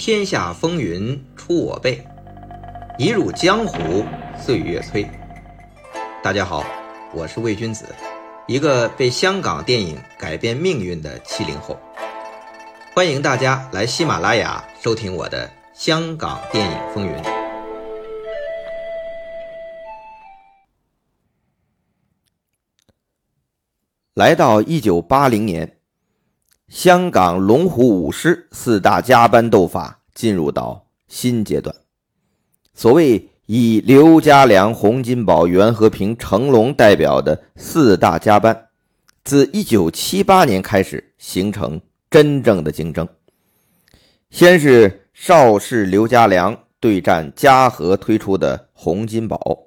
天下风云出我辈，一入江湖岁月催。大家好，我是魏君子，一个被香港电影改变命运的七零后。欢迎大家来喜马拉雅收听我的《香港电影风云》。来到一九八零年。香港龙虎舞狮四大家班斗法进入到新阶段。所谓以刘家良、洪金宝、袁和平、成龙代表的四大家班，自1978年开始形成真正的竞争。先是邵氏刘家良对战嘉禾推出的洪金宝，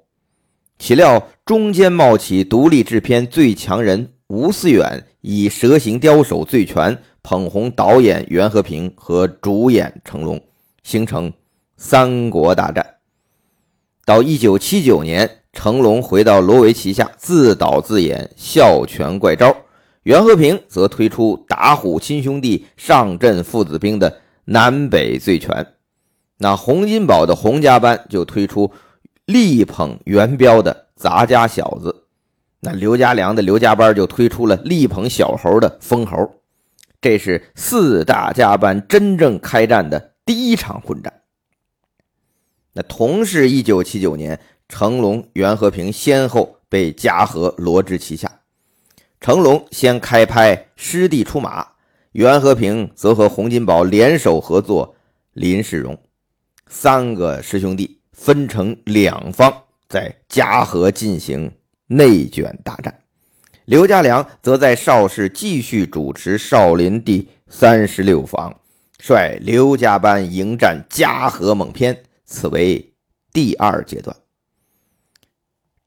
岂料中间冒起独立制片最强人。吴思远以蛇形刁手醉拳捧红导演袁和平和主演成龙，形成三国大战。到一九七九年，成龙回到罗维旗下自导自演《笑拳怪招》，袁和平则推出打虎亲兄弟上阵父子兵的南北醉拳。那洪金宝的洪家班就推出力捧元彪的杂家小子。那刘家良的刘家班就推出了力捧小猴的疯猴，这是四大家班真正开战的第一场混战。那同是一九七九年，成龙、袁和平先后被嘉禾罗织旗下。成龙先开拍《师弟出马》，袁和平则和洪金宝联手合作《林世荣》，三个师兄弟分成两方，在嘉禾进行。内卷大战，刘家良则在邵氏继续主持少林第三十六房，率刘家班迎战嘉禾猛片，此为第二阶段。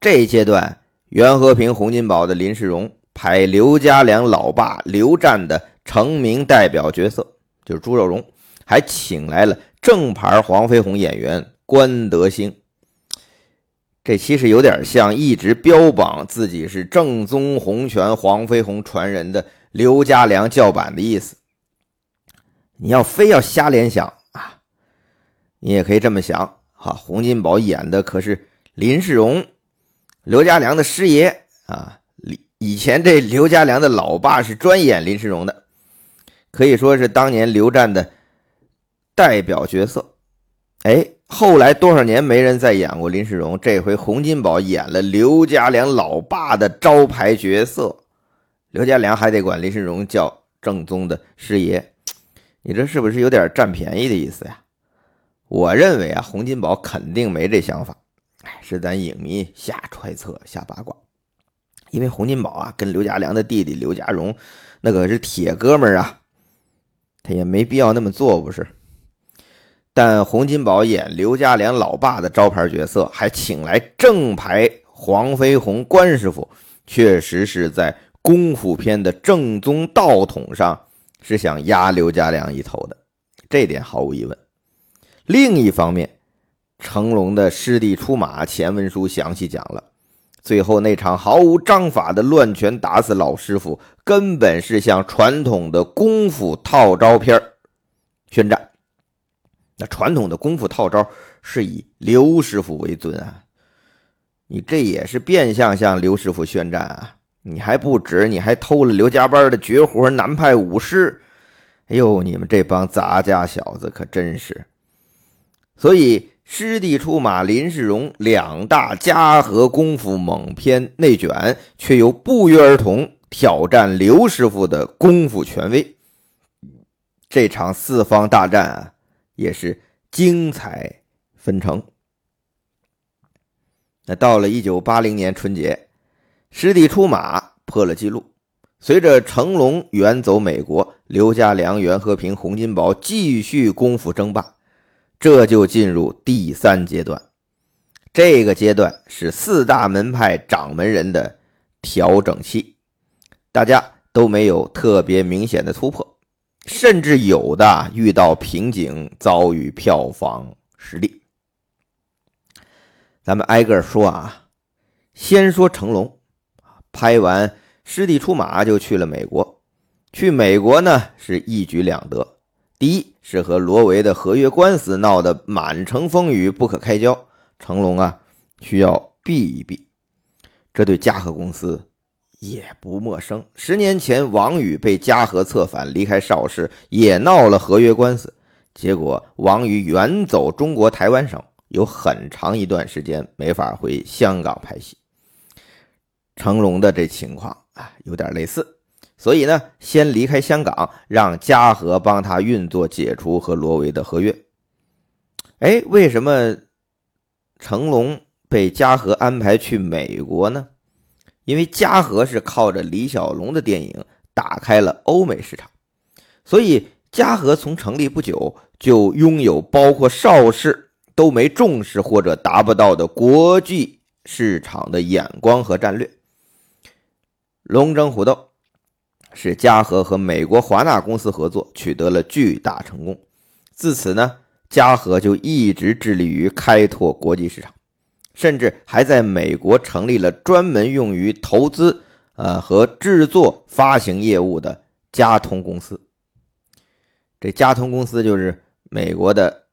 这一阶段，袁和平、洪金宝的林世荣派刘家良老爸刘湛的成名代表角色，就是朱肉荣，还请来了正牌黄飞鸿演员关德兴。这其实有点像一直标榜自己是正宗洪拳黄飞鸿传人的刘家良叫板的意思。你要非要瞎联想啊，你也可以这么想哈。洪金宝演的可是林世荣，刘家良的师爷啊。以前这刘家良的老爸是专演林世荣的，可以说是当年刘战的代表角色。哎。后来多少年没人再演过林世荣，这回洪金宝演了刘家良老爸的招牌角色，刘家良还得管林世荣叫正宗的师爷，你这是不是有点占便宜的意思呀？我认为啊，洪金宝肯定没这想法，哎，是咱影迷瞎揣测、瞎八卦。因为洪金宝啊，跟刘家良的弟弟刘家荣那可是铁哥们啊，他也没必要那么做，不是？但洪金宝演刘家良老爸的招牌角色，还请来正牌黄飞鸿关师傅，确实是在功夫片的正宗道统上是想压刘家良一头的，这点毫无疑问。另一方面，成龙的师弟出马前文书详细讲了，最后那场毫无章法的乱拳打死老师傅，根本是向传统的功夫套招片宣战。那传统的功夫套招是以刘师傅为尊啊，你这也是变相向刘师傅宣战啊！你还不止，你还偷了刘家班的绝活南派武师，哎呦，你们这帮杂家小子可真是！所以师弟出马，林世荣两大家和功夫猛片内卷，却又不约而同挑战刘师傅的功夫权威。这场四方大战啊！也是精彩纷呈。那到了一九八零年春节，师弟出马破了记录。随着成龙远走美国，刘家良、袁和平、洪金宝继续功夫争霸，这就进入第三阶段。这个阶段是四大门派掌门人的调整期，大家都没有特别明显的突破。甚至有的遇到瓶颈，遭遇票房失利。咱们挨个说啊，先说成龙，拍完《师弟出马》就去了美国。去美国呢是一举两得，第一是和罗维的合约官司闹得满城风雨不可开交，成龙啊需要避一避。这对嘉禾公司也不陌生。十年前，王宇被嘉禾策反离开邵氏，也闹了合约官司，结果王宇远走中国台湾省，有很长一段时间没法回香港拍戏。成龙的这情况啊，有点类似，所以呢，先离开香港，让嘉禾帮他运作解除和罗维的合约。哎，为什么成龙？被嘉禾安排去美国呢，因为嘉禾是靠着李小龙的电影打开了欧美市场，所以嘉禾从成立不久就拥有包括邵氏都没重视或者达不到的国际市场的眼光和战略。《龙争虎斗》是嘉禾和美国华纳公司合作取得了巨大成功，自此呢，嘉禾就一直致力于开拓国际市场。甚至还在美国成立了专门用于投资、呃和制作、发行业务的嘉通公司。这嘉通公司就是美国的，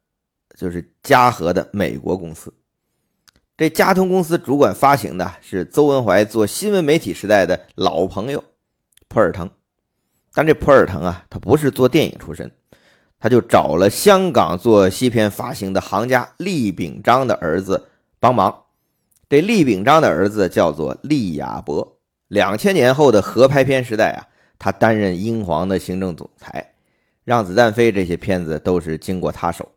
就是嘉禾的美国公司。这嘉通公司主管发行的是邹文怀做新闻媒体时代的老朋友普尔腾，但这普尔腾啊，他不是做电影出身，他就找了香港做西片发行的行家厉秉章的儿子。帮忙，这厉秉章的儿子叫做厉亚博。两千年后的合拍片时代啊，他担任英皇的行政总裁，《让子弹飞》这些片子都是经过他手。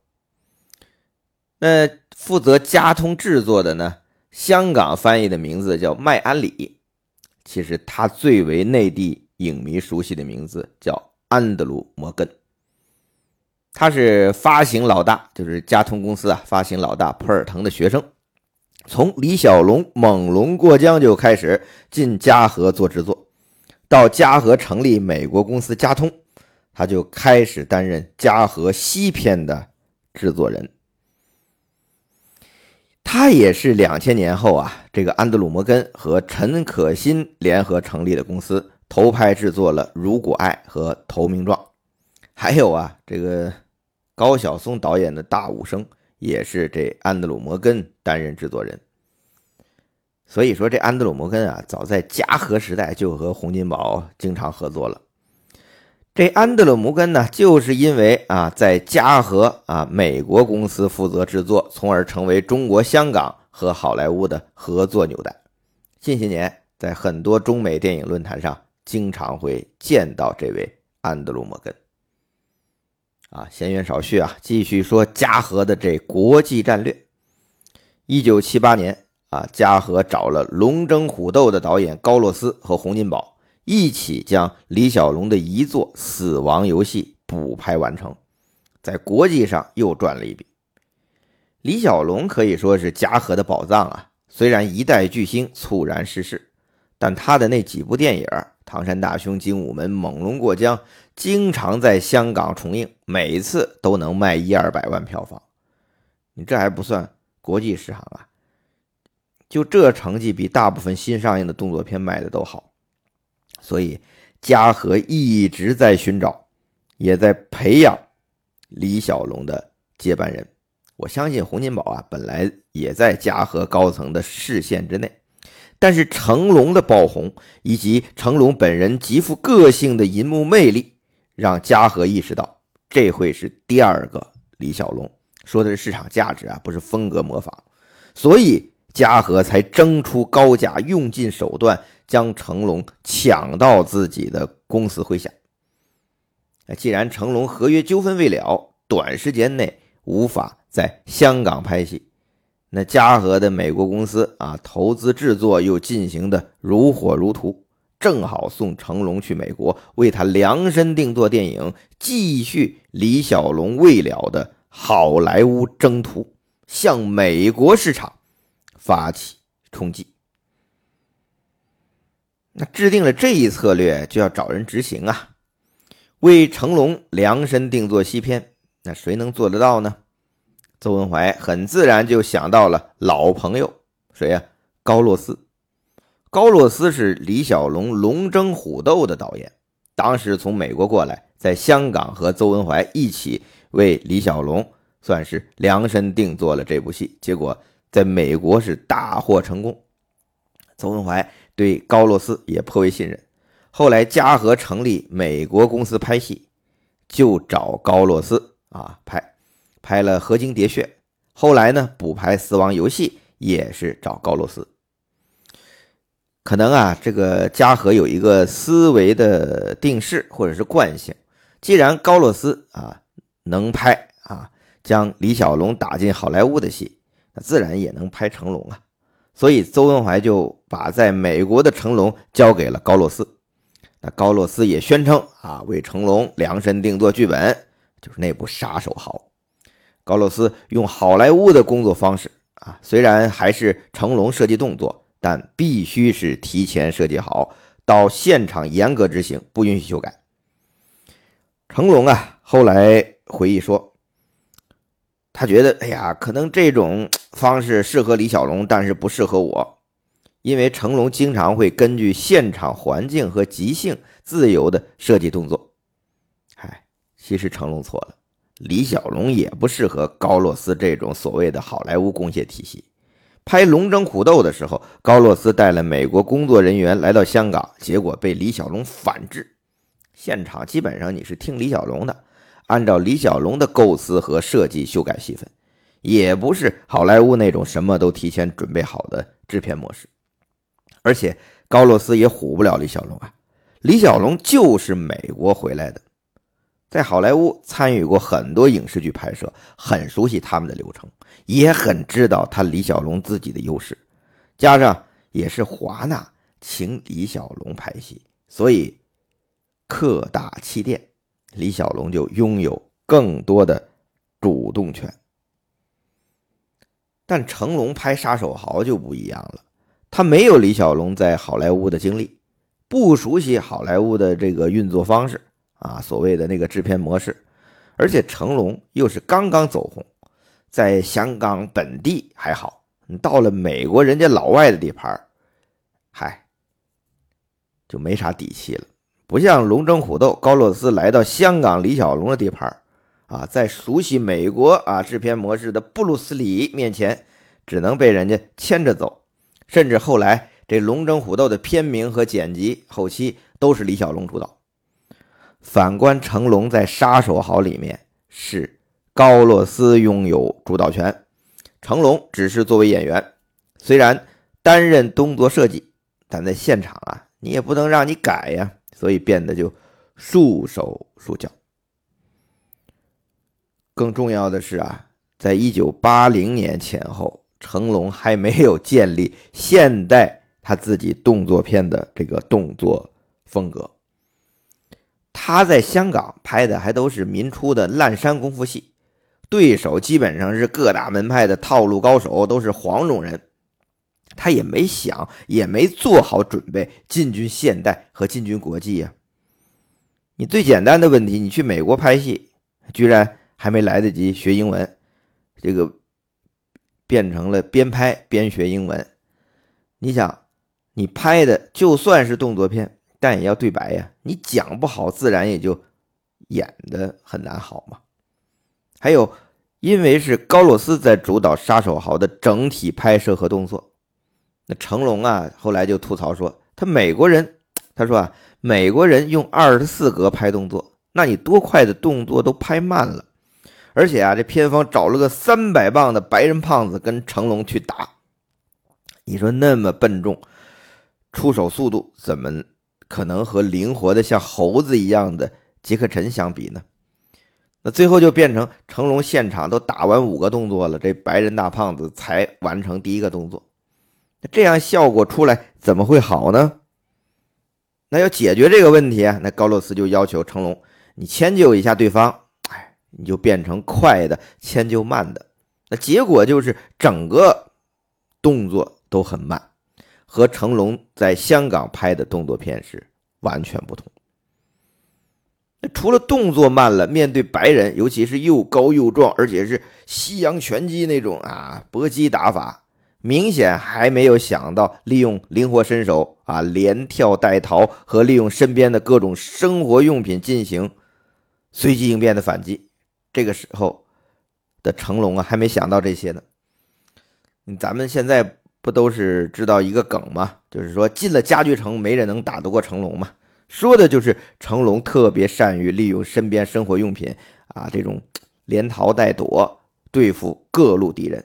那负责加通制作的呢？香港翻译的名字叫麦安里，其实他最为内地影迷熟悉的名字叫安德鲁·摩根。他是发行老大，就是加通公司啊，发行老大普尔腾的学生。从李小龙猛龙过江就开始进嘉禾做制作，到嘉禾成立美国公司嘉通，他就开始担任嘉禾西片的制作人。他也是两千年后啊，这个安德鲁·摩根和陈可辛联合成立的公司，投拍制作了《如果爱》和《投名状》，还有啊，这个高晓松导演的大武生。也是这安德鲁·摩根担任制作人，所以说这安德鲁·摩根啊，早在嘉禾时代就和洪金宝经常合作了。这安德鲁·摩根呢，就是因为啊，在嘉禾啊美国公司负责制作，从而成为中国香港和好莱坞的合作纽带。近些年，在很多中美电影论坛上，经常会见到这位安德鲁·摩根。啊，闲言少叙啊，继续说嘉禾的这国际战略。一九七八年啊，嘉禾找了《龙争虎斗》的导演高洛斯和洪金宝一起将李小龙的遗作《死亡游戏》补拍完成，在国际上又赚了一笔。李小龙可以说是嘉禾的宝藏啊，虽然一代巨星猝然逝世，但他的那几部电影《唐山大兄》《精武门》《猛龙过江》。经常在香港重映，每次都能卖一二百万票房。你这还不算国际市场啊，就这成绩比大部分新上映的动作片卖的都好。所以嘉禾一直在寻找，也在培养李小龙的接班人。我相信洪金宝啊，本来也在嘉禾高层的视线之内。但是成龙的爆红，以及成龙本人极富个性的银幕魅力。让嘉禾意识到，这会是第二个李小龙，说的是市场价值啊，不是风格模仿，所以嘉禾才争出高价，用尽手段将成龙抢到自己的公司麾下。既然成龙合约纠纷未了，短时间内无法在香港拍戏，那嘉禾的美国公司啊，投资制作又进行的如火如荼。正好送成龙去美国，为他量身定做电影，继续李小龙未了的好莱坞征途，向美国市场发起冲击。那制定了这一策略，就要找人执行啊！为成龙量身定做西片，那谁能做得到呢？邹文怀很自然就想到了老朋友，谁呀？高洛斯。高洛斯是李小龙《龙争虎斗》的导演，当时从美国过来，在香港和邹文怀一起为李小龙算是量身定做了这部戏，结果在美国是大获成功。邹文怀对高洛斯也颇为信任，后来嘉禾成立美国公司拍戏，就找高洛斯啊拍，拍了《河津喋血》，后来呢补拍《死亡游戏》也是找高洛斯。可能啊，这个嘉禾有一个思维的定式或者是惯性，既然高洛斯啊能拍啊将李小龙打进好莱坞的戏，那自然也能拍成龙啊。所以邹文怀就把在美国的成龙交给了高洛斯。那高洛斯也宣称啊为成龙量身定做剧本，就是那部《杀手豪》。高洛斯用好莱坞的工作方式啊，虽然还是成龙设计动作。但必须是提前设计好，到现场严格执行，不允许修改。成龙啊，后来回忆说，他觉得，哎呀，可能这种方式适合李小龙，但是不适合我，因为成龙经常会根据现场环境和即兴自由的设计动作。嗨，其实成龙错了，李小龙也不适合高洛斯这种所谓的好莱坞工业体系。拍《龙争虎斗》的时候，高洛斯带了美国工作人员来到香港，结果被李小龙反制。现场基本上你是听李小龙的，按照李小龙的构思和设计修改戏份，也不是好莱坞那种什么都提前准备好的制片模式。而且高洛斯也唬不了李小龙啊，李小龙就是美国回来的。在好莱坞参与过很多影视剧拍摄，很熟悉他们的流程，也很知道他李小龙自己的优势。加上也是华纳请李小龙拍戏，所以客大气店，李小龙就拥有更多的主动权。但成龙拍《杀手豪》就不一样了，他没有李小龙在好莱坞的经历，不熟悉好莱坞的这个运作方式。啊，所谓的那个制片模式，而且成龙又是刚刚走红，在香港本地还好，你到了美国人家老外的地盘嗨，就没啥底气了。不像《龙争虎斗》，高洛斯来到香港李小龙的地盘啊，在熟悉美国啊制片模式的布鲁斯李面前，只能被人家牵着走，甚至后来这《龙争虎斗》的片名和剪辑后期都是李小龙主导。反观成龙在《杀手好》里面是高洛斯拥有主导权，成龙只是作为演员，虽然担任动作设计，但在现场啊，你也不能让你改呀，所以变得就束手束脚。更重要的是啊，在一九八零年前后，成龙还没有建立现代他自己动作片的这个动作风格。他在香港拍的还都是民初的烂山功夫戏，对手基本上是各大门派的套路高手，都是黄种人。他也没想，也没做好准备进军现代和进军国际呀。你最简单的问题，你去美国拍戏，居然还没来得及学英文，这个变成了边拍边学英文。你想，你拍的就算是动作片。但也要对白呀，你讲不好，自然也就演的很难好嘛。还有，因为是高洛斯在主导《杀手豪》的整体拍摄和动作，那成龙啊，后来就吐槽说，他美国人，他说啊，美国人用二十四格拍动作，那你多快的动作都拍慢了，而且啊，这片方找了个三百磅的白人胖子跟成龙去打，你说那么笨重，出手速度怎么？可能和灵活的像猴子一样的杰克陈相比呢？那最后就变成成龙现场都打完五个动作了，这白人大胖子才完成第一个动作。那这样效果出来怎么会好呢？那要解决这个问题啊，那高洛斯就要求成龙，你迁就一下对方，哎，你就变成快的迁就慢的。那结果就是整个动作都很慢。和成龙在香港拍的动作片是完全不同。除了动作慢了，面对白人，尤其是又高又壮，而且是西洋拳击那种啊搏击打法，明显还没有想到利用灵活身手啊，连跳带逃和利用身边的各种生活用品进行随机应变的反击。这个时候的成龙啊，还没想到这些呢。咱们现在不都是知道一个梗吗？就是说进了家具城，没人能打得过成龙嘛。说的就是成龙特别善于利用身边生活用品啊，这种连逃带躲对付各路敌人。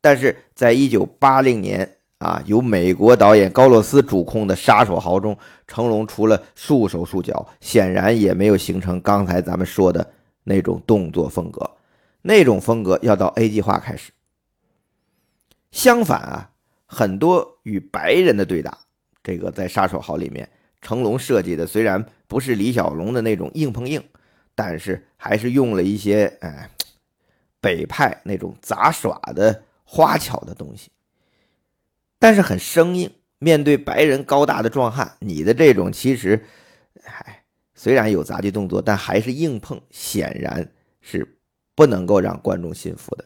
但是在一九八零年啊，由美国导演高洛斯主控的《杀手豪》中，成龙除了束手束脚，显然也没有形成刚才咱们说的那种动作风格。那种风格要到 A 计划开始。相反啊，很多与白人的对打，这个在《杀手豪》里面，成龙设计的虽然不是李小龙的那种硬碰硬，但是还是用了一些哎北派那种杂耍的花巧的东西，但是很生硬。面对白人高大的壮汉，你的这种其实，哎，虽然有杂技动作，但还是硬碰，显然是不能够让观众信服的。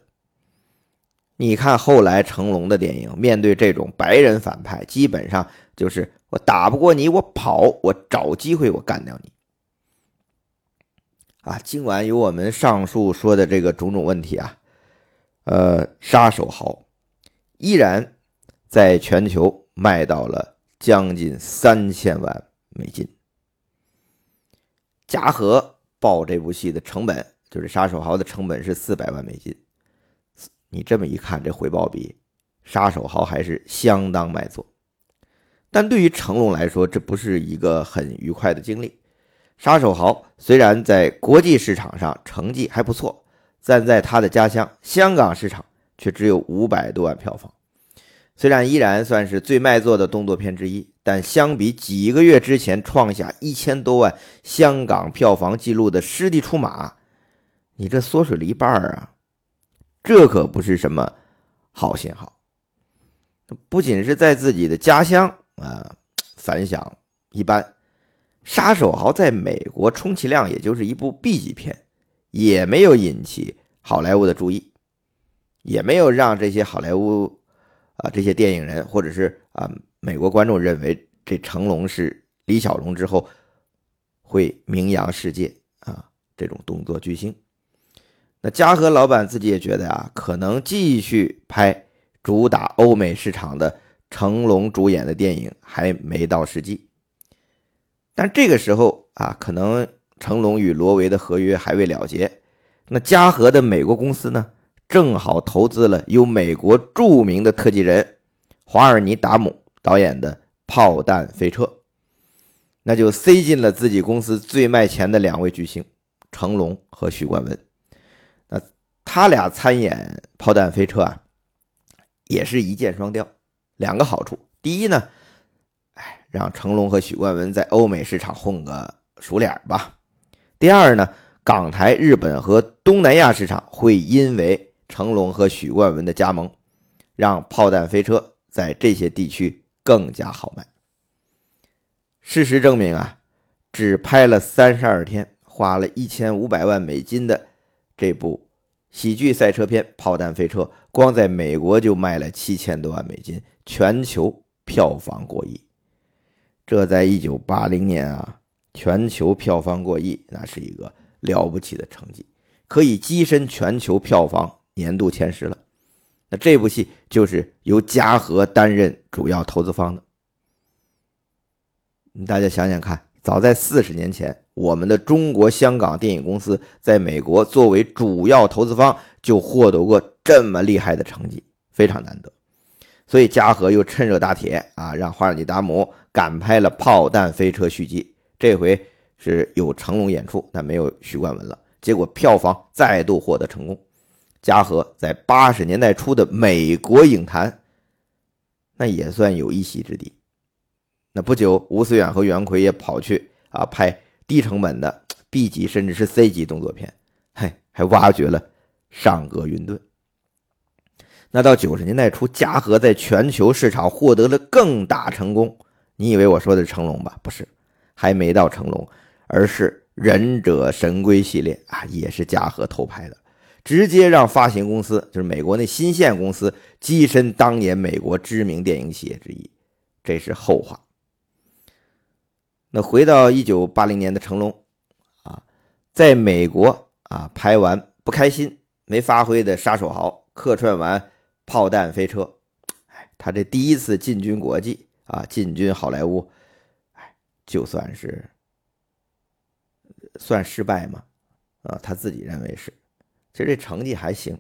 你看后来成龙的电影，面对这种白人反派，基本上就是我打不过你，我跑，我找机会，我干掉你。啊，尽管有我们上述说的这个种种问题啊，呃，杀手豪依然在全球卖到了将近三千万美金。嘉禾报这部戏的成本，就是杀手豪的成本是四百万美金。你这么一看，这回报比《杀手豪》还是相当卖座。但对于成龙来说，这不是一个很愉快的经历。《杀手豪》虽然在国际市场上成绩还不错，但在他的家乡香港市场却只有五百多万票房。虽然依然算是最卖座的动作片之一，但相比几个月之前创下一千多万香港票房纪录的《师弟出马》，你这缩水了一半啊！这可不是什么好信号。不仅是在自己的家乡啊，反响一般，《杀手豪》在美国充其量也就是一部 B 级片，也没有引起好莱坞的注意，也没有让这些好莱坞啊这些电影人或者是啊美国观众认为这成龙是李小龙之后会名扬世界啊这种动作巨星。那嘉禾老板自己也觉得啊，可能继续拍主打欧美市场的成龙主演的电影还没到时机。但这个时候啊，可能成龙与罗维的合约还未了结。那嘉禾的美国公司呢，正好投资了由美国著名的特技人华尔尼·达姆导演的《炮弹飞车》，那就塞进了自己公司最卖钱的两位巨星成龙和许冠文。那他俩参演《炮弹飞车》啊，也是一箭双雕，两个好处。第一呢，哎，让成龙和许冠文在欧美市场混个熟脸吧。第二呢，港台、日本和东南亚市场会因为成龙和许冠文的加盟，让《炮弹飞车》在这些地区更加好卖。事实证明啊，只拍了三十二天，花了一千五百万美金的这部。喜剧赛车片《炮弹飞车》光在美国就卖了七千多万美金，全球票房过亿。这在一九八零年啊，全球票房过亿，那是一个了不起的成绩，可以跻身全球票房年度前十了。那这部戏就是由嘉禾担任主要投资方的。大家想想看，早在四十年前。我们的中国香港电影公司在美国作为主要投资方，就获得过这么厉害的成绩，非常难得。所以嘉禾又趁热打铁啊，让华尔尼·达姆赶拍了《炮弹飞车》续集。这回是有成龙演出，但没有许冠文了。结果票房再度获得成功。嘉禾在八十年代初的美国影坛，那也算有一席之地。那不久，吴思远和袁奎也跑去啊拍。低成本的 B 级甚至是 C 级动作片，嘿，还挖掘了上格云顿。那到九十年代初，嘉禾在全球市场获得了更大成功。你以为我说的是成龙吧？不是，还没到成龙，而是忍者神龟系列啊，也是嘉禾偷拍的，直接让发行公司，就是美国那新线公司，跻身当年美国知名电影企业之一。这是后话那回到一九八零年的成龙啊，在美国啊拍完不开心，没发挥的杀手豪，客串完炮弹飞车，哎，他这第一次进军国际啊，进军好莱坞，哎，就算是算失败吗？啊，他自己认为是，其实这成绩还行。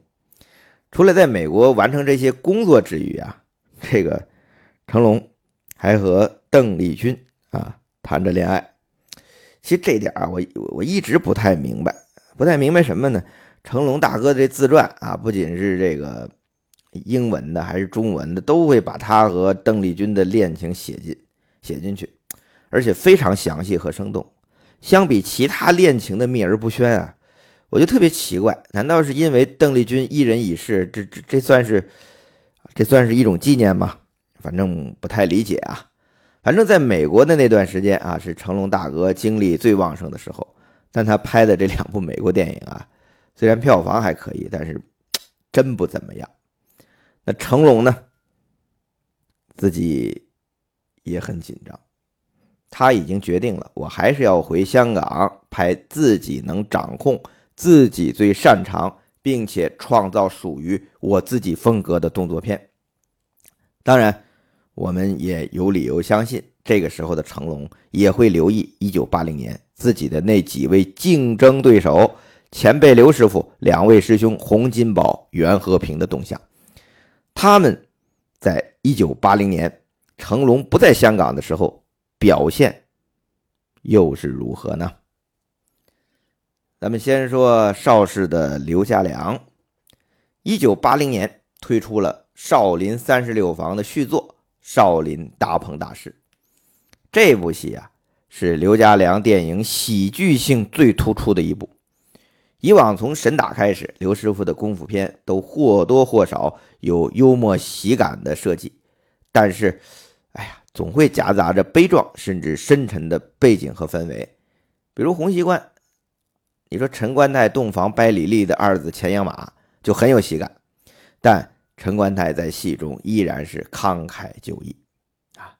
除了在美国完成这些工作之余啊，这个成龙还和邓丽君啊谈着恋爱。其实这点啊，我我一直不太明白，不太明白什么呢？成龙大哥这自传啊，不仅是这个英文的，还是中文的，都会把他和邓丽君的恋情写进写进去，而且非常详细和生动。相比其他恋情的秘而不宣啊，我就特别奇怪，难道是因为邓丽君一人已逝，这这这算是这算是一种纪念吗？反正不太理解啊。反正在美国的那段时间啊，是成龙大哥精力最旺盛的时候，但他拍的这两部美国电影啊，虽然票房还可以，但是真不怎么样。那成龙呢，自己也很紧张。他已经决定了，我还是要回香港拍自己能掌控、自己最擅长，并且创造属于我自己风格的动作片。当然，我们也有理由相信，这个时候的成龙也会留意1980年自己的那几位竞争对手——前辈刘师傅、两位师兄洪金宝、袁和平的动向。他们在1980年成龙不在香港的时候。表现又是如何呢？咱们先说邵氏的刘家良，一九八零年推出了《少林三十六房》的续作《少林大鹏大师》。这部戏啊，是刘家良电影喜剧性最突出的一部。以往从神打开始，刘师傅的功夫片都或多或少有幽默喜感的设计，但是，哎呀。总会夹杂着悲壮甚至深沉的背景和氛围，比如《洪熙观》，你说陈官泰洞房掰李丽的二子钱养马就很有喜感，但陈官泰在戏中依然是慷慨就义啊。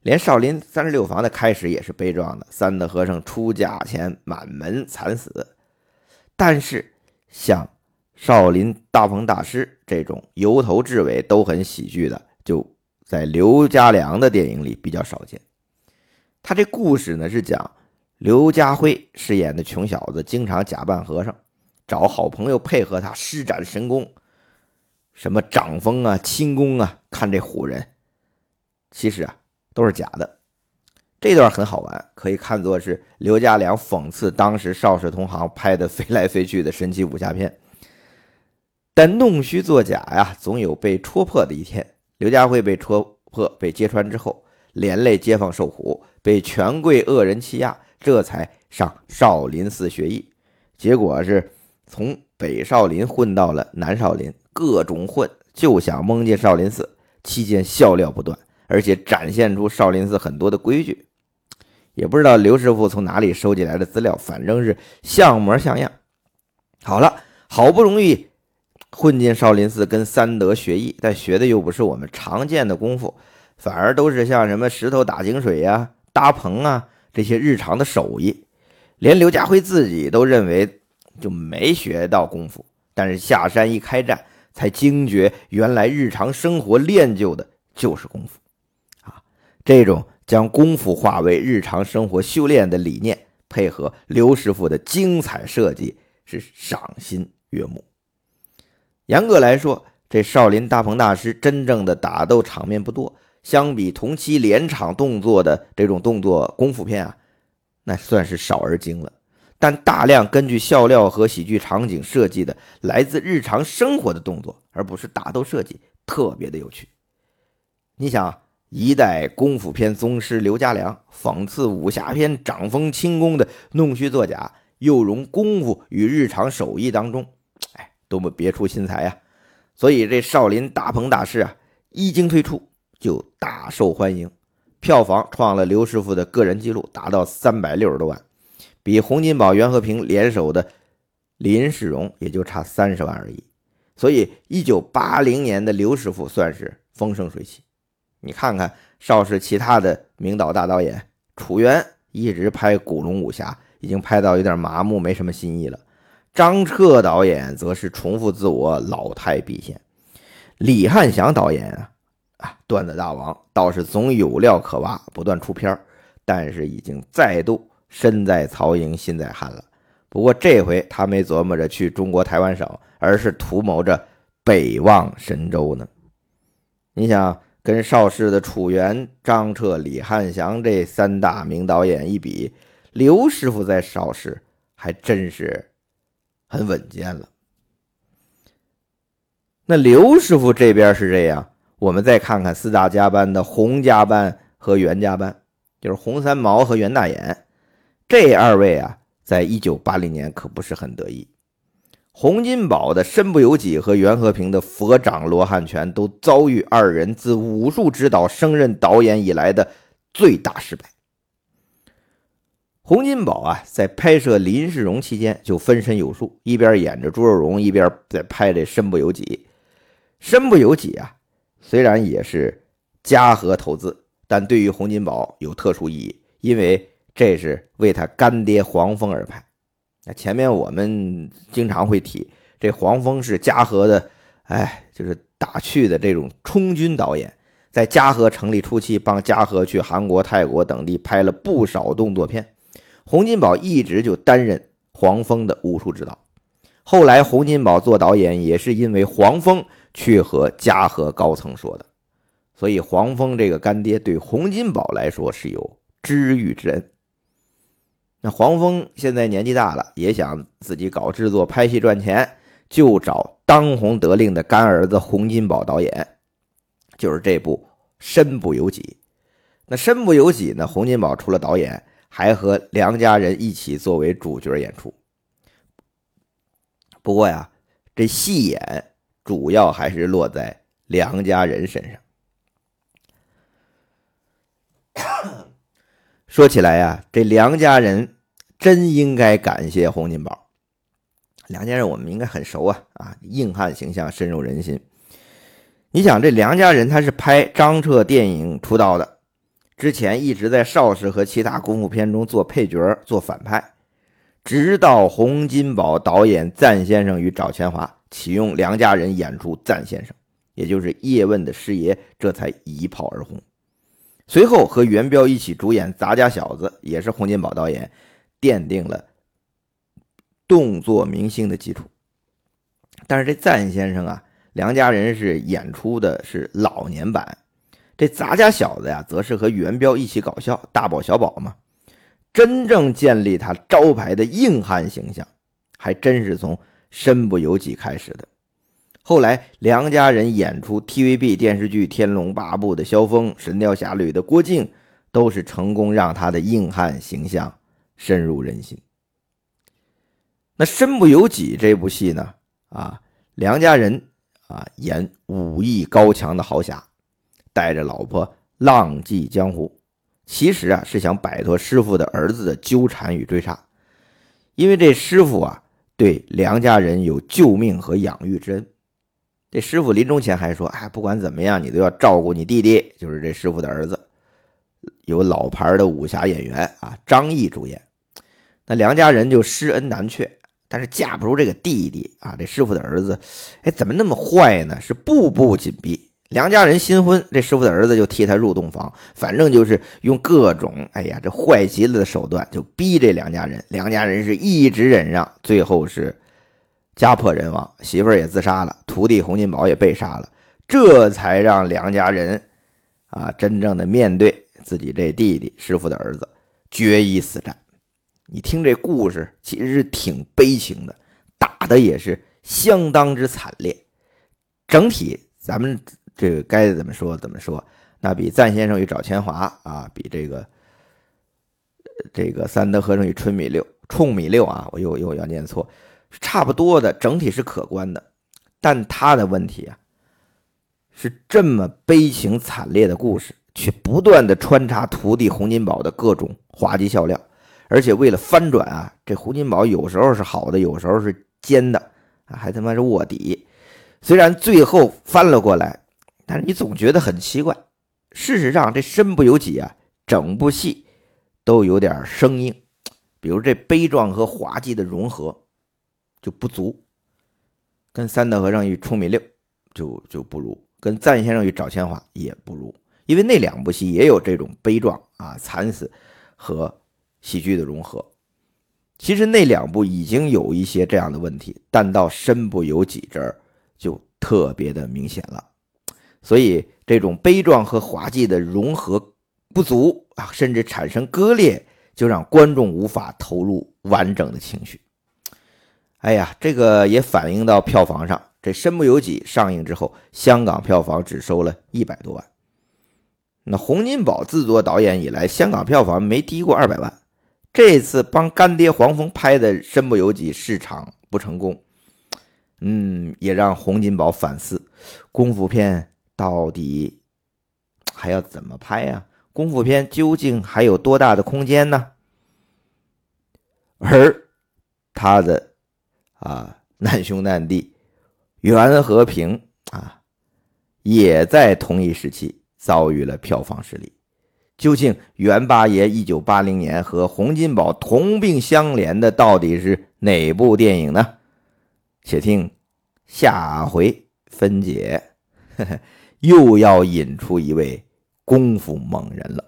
连《少林三十六房》的开始也是悲壮的，三德和尚出嫁前满门惨死，但是像少林大鹏大师这种由头至尾都很喜剧的，就。在刘家良的电影里比较少见。他这故事呢是讲刘家辉饰演的穷小子，经常假扮和尚，找好朋友配合他施展神功，什么掌风啊、轻功啊，看这唬人。其实啊都是假的。这段很好玩，可以看作是刘家良讽刺当时邵氏同行拍的飞来飞去的神奇武侠片。但弄虚作假呀，总有被戳破的一天。刘家辉被戳破、被揭穿之后，连累街坊受苦，被权贵恶人欺压，这才上少林寺学艺。结果是从北少林混到了南少林，各种混，就想蒙进少林寺。期间笑料不断，而且展现出少林寺很多的规矩。也不知道刘师傅从哪里收集来的资料，反正是像模像样。好了，好不容易。混进少林寺跟三德学艺，但学的又不是我们常见的功夫，反而都是像什么石头打井水呀、搭棚啊这些日常的手艺。连刘家辉自己都认为就没学到功夫，但是下山一开战，才惊觉原来日常生活练就的就是功夫！这种将功夫化为日常生活修炼的理念，配合刘师傅的精彩设计，是赏心悦目。严格来说，这少林大鹏大师真正的打斗场面不多，相比同期连场动作的这种动作功夫片啊，那算是少而精了。但大量根据笑料和喜剧场景设计的来自日常生活的动作，而不是打斗设计，特别的有趣。你想，一代功夫片宗师刘家良讽刺武侠片掌风轻功的弄虚作假，又融功夫与日常手艺当中，哎。多么别出心裁呀！所以这少林大鹏大师啊，一经推出就大受欢迎，票房创了刘师傅的个人记录，达到三百六十多万，比洪金宝、袁和平联手的林世荣也就差三十万而已。所以一九八零年的刘师傅算是风生水起。你看看邵氏其他的名导大导演，楚原一直拍古龙武侠，已经拍到有点麻木，没什么新意了。张彻导演则是重复自我，老态毕现。李汉祥导演啊，啊，段子大王倒是总有料可挖，不断出片但是已经再度身在曹营心在汉了。不过这回他没琢磨着去中国台湾省，而是图谋着北望神州呢。你想？跟邵氏的楚原、张彻、李汉祥这三大名导演一比，刘师傅在邵氏还真是很稳健了。那刘师傅这边是这样，我们再看看四大家班的洪家班和袁家班，就是洪三毛和袁大眼这二位啊，在一九八零年可不是很得意。洪金宝的身不由己和袁和平的佛掌罗汉拳都遭遇二人自武术指导升任导演以来的最大失败。洪金宝啊，在拍摄林世荣期间就分身有术，一边演着朱肉荣，一边在拍这身不由己。身不由己啊，虽然也是嘉禾投资，但对于洪金宝有特殊意义，因为这是为他干爹黄蜂而拍。那前面我们经常会提，这黄蜂是嘉禾的，哎，就是打趣的这种充军导演，在嘉禾成立初期，帮嘉禾去韩国、泰国等地拍了不少动作片。洪金宝一直就担任黄蜂的武术指导。后来洪金宝做导演，也是因为黄蜂去和嘉禾高层说的，所以黄蜂这个干爹对洪金宝来说是有知遇之恩。那黄蜂现在年纪大了，也想自己搞制作、拍戏赚钱，就找当红得令的干儿子洪金宝导演，就是这部《身不由己》。那《身不由己》呢？洪金宝除了导演，还和梁家人一起作为主角演出。不过呀，这戏演主要还是落在梁家人身上。说起来呀，这梁家人。真应该感谢洪金宝，梁家人我们应该很熟啊啊，硬汉形象深入人心。你想这梁家人他是拍张彻电影出道的，之前一直在邵氏和其他功夫片中做配角做反派，直到洪金宝导演赞先生与赵钱华启用梁家人演出赞先生，也就是叶问的师爷，这才一炮而红。随后和元彪一起主演《杂家小子》，也是洪金宝导演。奠定了动作明星的基础，但是这赞先生啊，梁家人是演出的是老年版，这杂家小子呀，则是和元彪一起搞笑，大宝小宝嘛。真正建立他招牌的硬汉形象，还真是从身不由己开始的。后来梁家人演出 TVB 电视剧《天龙八部》的萧峰，《神雕侠侣》的郭靖，都是成功让他的硬汉形象。深入人心。那身不由己这部戏呢？啊，梁家人啊演武艺高强的豪侠，带着老婆浪迹江湖，其实啊是想摆脱师傅的儿子的纠缠与追杀。因为这师傅啊对梁家人有救命和养育之恩。这师傅临终前还说：“哎，不管怎么样，你都要照顾你弟弟，就是这师傅的儿子。”有老牌的武侠演员啊，张译主演。那梁家人就施恩难却，但是架不住这个弟弟啊，这师傅的儿子，哎，怎么那么坏呢？是步步紧逼。梁家人新婚，这师傅的儿子就替他入洞房，反正就是用各种哎呀，这坏极了的手段，就逼这梁家人。梁家人是一直忍让，最后是家破人亡，媳妇儿也自杀了，徒弟洪金宝也被杀了，这才让梁家人啊，真正的面对自己这弟弟师傅的儿子，决一死战。你听这故事，其实是挺悲情的，打的也是相当之惨烈。整体咱们这个该怎么说怎么说，那比赞先生与赵钱华啊，比这个这个三德和尚与春米六冲米六啊，我又又要念错，差不多的，整体是可观的。但他的问题啊，是这么悲情惨烈的故事，却不断的穿插徒弟洪金宝的各种滑稽笑料。而且为了翻转啊，这洪金宝有时候是好的，有时候是奸的，还他妈是卧底。虽然最后翻了过来，但是你总觉得很奇怪。事实上，这身不由己啊，整部戏都有点生硬，比如这悲壮和滑稽的融合就不足，跟三德和尚与出米六就就不如，跟赞先生与找钱花也不如，因为那两部戏也有这种悲壮啊、惨死和喜剧的融合。其实那两部已经有一些这样的问题，但到身不由己这儿就特别的明显了。所以这种悲壮和滑稽的融合不足啊，甚至产生割裂，就让观众无法投入完整的情绪。哎呀，这个也反映到票房上。这身不由己上映之后，香港票房只收了一百多万。那洪金宝自作导演以来，香港票房没低过二百万。这次帮干爹黄蜂拍的《身不由己》市场不成功，嗯，也让洪金宝反思功夫片到底还要怎么拍呀？功夫片究竟还有多大的空间呢？而他的啊难兄难弟袁和平啊，也在同一时期遭遇了票房失利。究竟袁八爷一九八零年和洪金宝同病相怜的到底是哪部电影呢？且听下回分解。又要引出一位功夫猛人了。